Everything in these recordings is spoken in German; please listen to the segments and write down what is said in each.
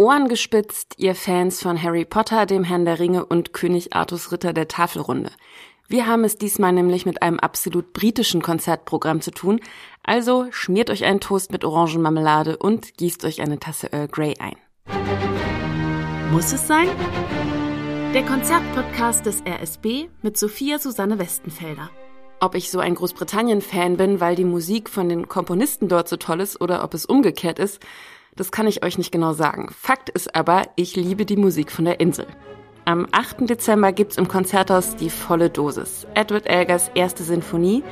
Ohren gespitzt, ihr Fans von Harry Potter, dem Herrn der Ringe und König Artus Ritter der Tafelrunde. Wir haben es diesmal nämlich mit einem absolut britischen Konzertprogramm zu tun, also schmiert euch einen Toast mit Orangenmarmelade und gießt euch eine Tasse Earl Grey ein. Muss es sein? Der Konzertpodcast des RSB mit Sophia Susanne Westenfelder. Ob ich so ein Großbritannien-Fan bin, weil die Musik von den Komponisten dort so toll ist oder ob es umgekehrt ist, das kann ich euch nicht genau sagen. Fakt ist aber, ich liebe die Musik von der Insel. Am 8. Dezember gibt's im Konzerthaus die volle Dosis. Edward Elgers erste Sinfonie,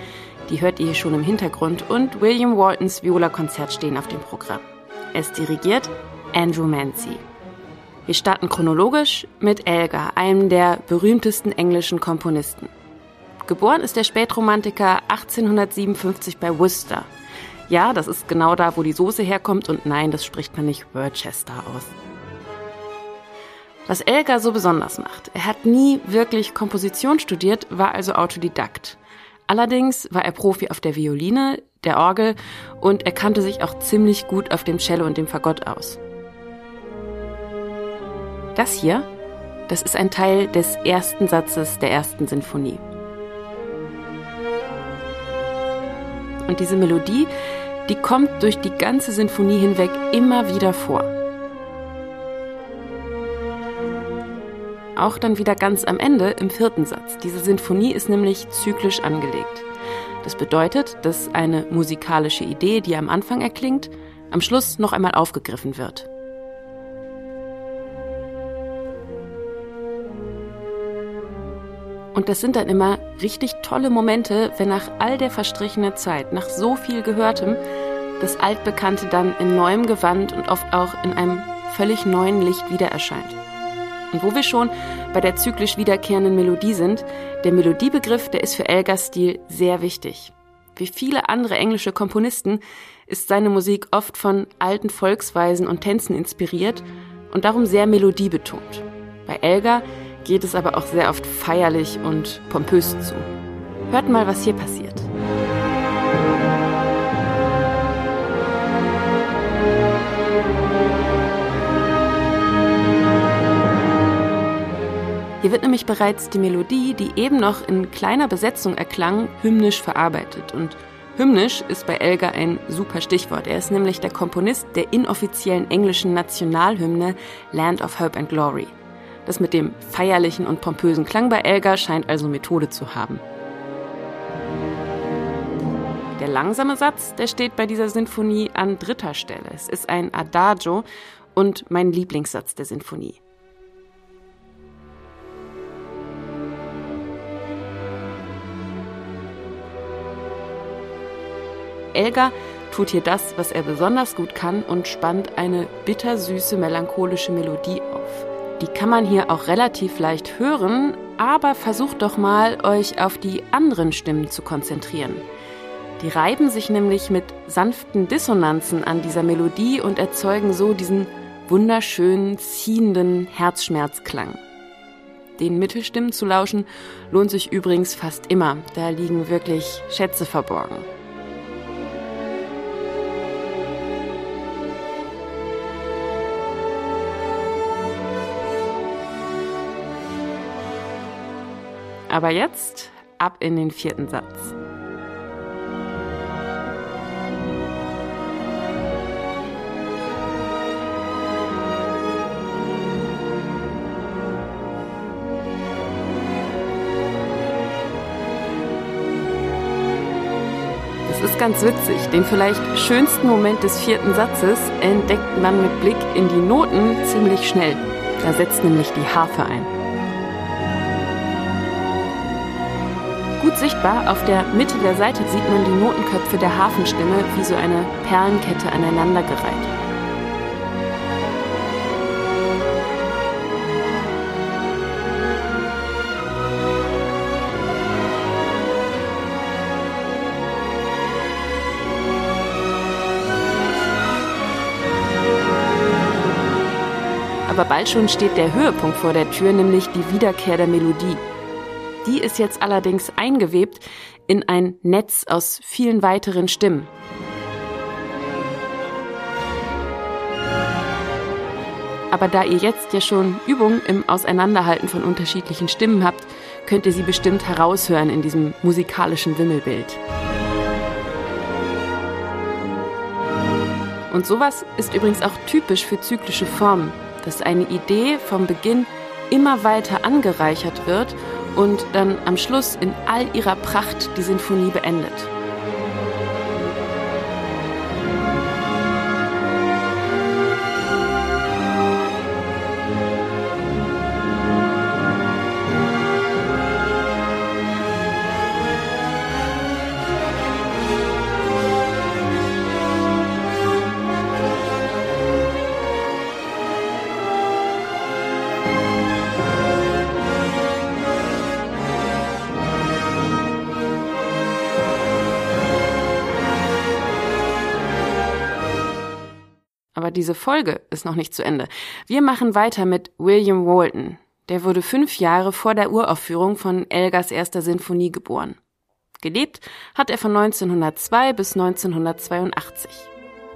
die hört ihr hier schon im Hintergrund, und William Waltons Viola-Konzert stehen auf dem Programm. Es dirigiert Andrew Mancy. Wir starten chronologisch mit Elgar, einem der berühmtesten englischen Komponisten. Geboren ist der Spätromantiker 1857 bei Worcester. Ja, das ist genau da, wo die Soße herkommt und nein, das spricht man nicht Worcester aus. Was Elgar so besonders macht, er hat nie wirklich Komposition studiert, war also Autodidakt. Allerdings war er Profi auf der Violine, der Orgel und er kannte sich auch ziemlich gut auf dem Cello und dem Fagott aus. Das hier, das ist ein Teil des ersten Satzes der ersten Sinfonie. Und diese Melodie, die kommt durch die ganze Sinfonie hinweg immer wieder vor. Auch dann wieder ganz am Ende im vierten Satz. Diese Sinfonie ist nämlich zyklisch angelegt. Das bedeutet, dass eine musikalische Idee, die am Anfang erklingt, am Schluss noch einmal aufgegriffen wird. Und das sind dann immer richtig tolle Momente, wenn nach all der verstrichenen Zeit, nach so viel Gehörtem, das Altbekannte dann in neuem Gewand und oft auch in einem völlig neuen Licht wieder erscheint. Und wo wir schon bei der zyklisch wiederkehrenden Melodie sind, der Melodiebegriff, der ist für Elgars Stil sehr wichtig. Wie viele andere englische Komponisten ist seine Musik oft von alten Volksweisen und Tänzen inspiriert und darum sehr melodiebetont. Bei Elgar geht es aber auch sehr oft feierlich und pompös zu. Hört mal, was hier passiert. Hier wird nämlich bereits die Melodie, die eben noch in kleiner Besetzung erklang, hymnisch verarbeitet. Und hymnisch ist bei Elgar ein super Stichwort. Er ist nämlich der Komponist der inoffiziellen englischen Nationalhymne Land of Hope and Glory. Das mit dem feierlichen und pompösen Klang bei Elgar scheint also Methode zu haben. Der langsame Satz, der steht bei dieser Sinfonie an dritter Stelle. Es ist ein Adagio und mein Lieblingssatz der Sinfonie. Elgar tut hier das, was er besonders gut kann und spannt eine bittersüße melancholische Melodie auf. Die kann man hier auch relativ leicht hören, aber versucht doch mal, euch auf die anderen Stimmen zu konzentrieren. Die reiben sich nämlich mit sanften Dissonanzen an dieser Melodie und erzeugen so diesen wunderschönen, ziehenden Herzschmerzklang. Den Mittelstimmen zu lauschen lohnt sich übrigens fast immer. Da liegen wirklich Schätze verborgen. Aber jetzt ab in den vierten Satz. Es ist ganz witzig. Den vielleicht schönsten Moment des vierten Satzes entdeckt man mit Blick in die Noten ziemlich schnell. Da setzt nämlich die Harfe ein. Gut sichtbar, auf der Mitte der Seite sieht man die Notenköpfe der Hafenstimme wie so eine Perlenkette aneinandergereiht. Aber bald schon steht der Höhepunkt vor der Tür, nämlich die Wiederkehr der Melodie. Die ist jetzt allerdings eingewebt in ein Netz aus vielen weiteren Stimmen. Aber da ihr jetzt ja schon Übung im Auseinanderhalten von unterschiedlichen Stimmen habt, könnt ihr sie bestimmt heraushören in diesem musikalischen Wimmelbild. Und sowas ist übrigens auch typisch für zyklische Formen, dass eine Idee vom Beginn immer weiter angereichert wird und dann am Schluss in all ihrer Pracht die Sinfonie beendet. Diese Folge ist noch nicht zu Ende. Wir machen weiter mit William Walton. Der wurde fünf Jahre vor der Uraufführung von Elgers erster Sinfonie geboren. Gelebt hat er von 1902 bis 1982.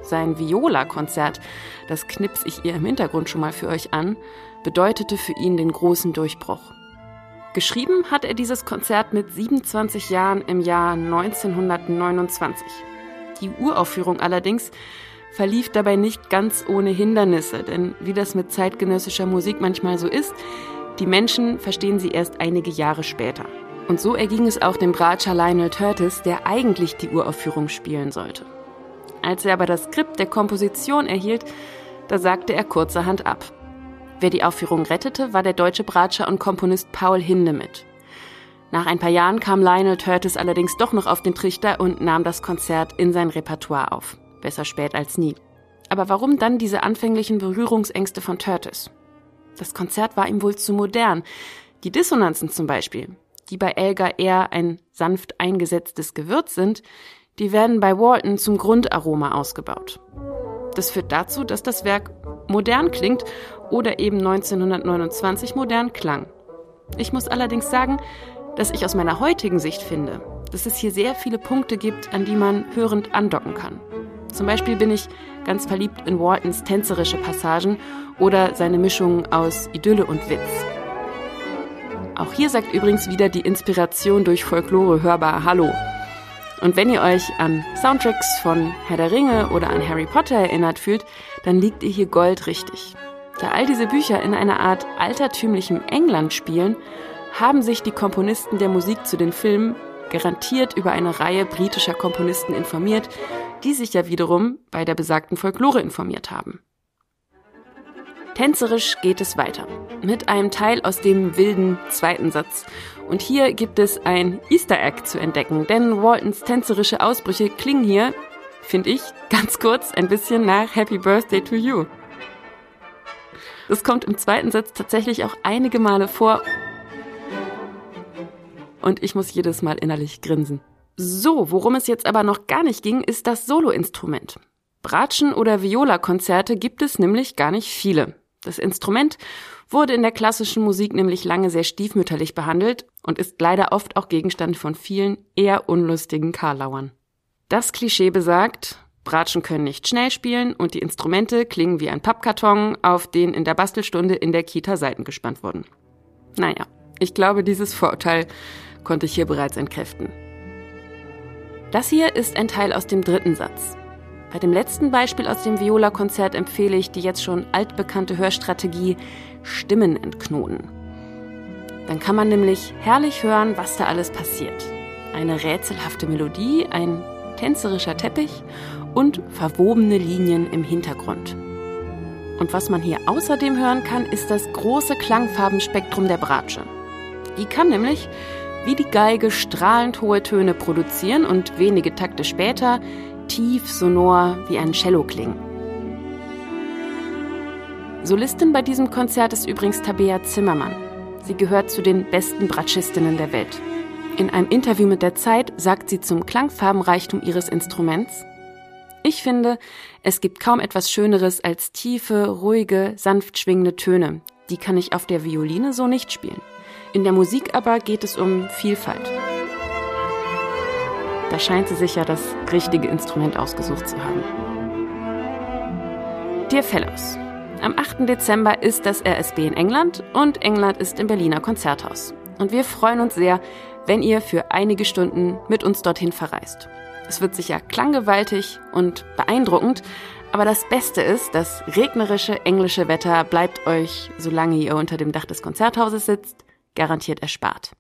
Sein Viola-Konzert, das knips ich ihr im Hintergrund schon mal für euch an, bedeutete für ihn den großen Durchbruch. Geschrieben hat er dieses Konzert mit 27 Jahren im Jahr 1929. Die Uraufführung allerdings verlief dabei nicht ganz ohne Hindernisse, denn wie das mit zeitgenössischer Musik manchmal so ist, die Menschen verstehen sie erst einige Jahre später. Und so erging es auch dem Bratscher Lionel Curtis, der eigentlich die Uraufführung spielen sollte. Als er aber das Skript der Komposition erhielt, da sagte er kurzerhand ab. Wer die Aufführung rettete, war der deutsche Bratscher und Komponist Paul Hindemith. Nach ein paar Jahren kam Lionel Curtis allerdings doch noch auf den Trichter und nahm das Konzert in sein Repertoire auf. Besser spät als nie. Aber warum dann diese anfänglichen Berührungsängste von Curtis? Das Konzert war ihm wohl zu modern. Die Dissonanzen zum Beispiel, die bei Elgar eher ein sanft eingesetztes Gewürz sind, die werden bei Walton zum Grundaroma ausgebaut. Das führt dazu, dass das Werk modern klingt oder eben 1929 modern klang. Ich muss allerdings sagen, dass ich aus meiner heutigen Sicht finde, dass es hier sehr viele Punkte gibt, an die man hörend andocken kann. Zum Beispiel bin ich ganz verliebt in Waltons tänzerische Passagen oder seine Mischung aus Idylle und Witz. Auch hier sagt übrigens wieder die Inspiration durch Folklore hörbar Hallo. Und wenn ihr euch an Soundtracks von Herr der Ringe oder an Harry Potter erinnert fühlt, dann liegt ihr hier Gold richtig. Da all diese Bücher in einer Art altertümlichem England spielen, haben sich die Komponisten der Musik zu den Filmen garantiert über eine Reihe britischer Komponisten informiert, die sich ja wiederum bei der besagten Folklore informiert haben. Tänzerisch geht es weiter mit einem Teil aus dem wilden zweiten Satz. Und hier gibt es ein Easter Egg zu entdecken, denn Waltons tänzerische Ausbrüche klingen hier, finde ich, ganz kurz ein bisschen nach Happy Birthday to You. Das kommt im zweiten Satz tatsächlich auch einige Male vor und ich muss jedes Mal innerlich grinsen. So, worum es jetzt aber noch gar nicht ging, ist das Soloinstrument. Bratschen- oder Viola-Konzerte gibt es nämlich gar nicht viele. Das Instrument wurde in der klassischen Musik nämlich lange sehr stiefmütterlich behandelt und ist leider oft auch Gegenstand von vielen eher unlustigen Karlauern. Das Klischee besagt, Bratschen können nicht schnell spielen und die Instrumente klingen wie ein Pappkarton, auf den in der Bastelstunde in der Kita Seiten gespannt wurden. Naja, ich glaube, dieses Vorurteil konnte ich hier bereits entkräften. Das hier ist ein Teil aus dem dritten Satz. Bei dem letzten Beispiel aus dem Viola-Konzert empfehle ich die jetzt schon altbekannte Hörstrategie Stimmen entknoten. Dann kann man nämlich herrlich hören, was da alles passiert. Eine rätselhafte Melodie, ein tänzerischer Teppich und verwobene Linien im Hintergrund. Und was man hier außerdem hören kann, ist das große Klangfarbenspektrum der Bratsche. Die kann nämlich wie die Geige strahlend hohe Töne produzieren und wenige Takte später tief sonor wie ein Cello klingen. Solistin bei diesem Konzert ist übrigens Tabea Zimmermann. Sie gehört zu den besten Bratschistinnen der Welt. In einem Interview mit der Zeit sagt sie zum Klangfarbenreichtum ihres Instruments, ich finde, es gibt kaum etwas Schöneres als tiefe, ruhige, sanft schwingende Töne. Die kann ich auf der Violine so nicht spielen. In der Musik aber geht es um Vielfalt. Da scheint sie sich ja das richtige Instrument ausgesucht zu haben. Dear Fellows, Am 8. Dezember ist das RSB in England und England ist im Berliner Konzerthaus. Und wir freuen uns sehr, wenn ihr für einige Stunden mit uns dorthin verreist. Es wird sicher klanggewaltig und beeindruckend, aber das Beste ist, das regnerische englische Wetter bleibt euch, solange ihr unter dem Dach des Konzerthauses sitzt, garantiert erspart.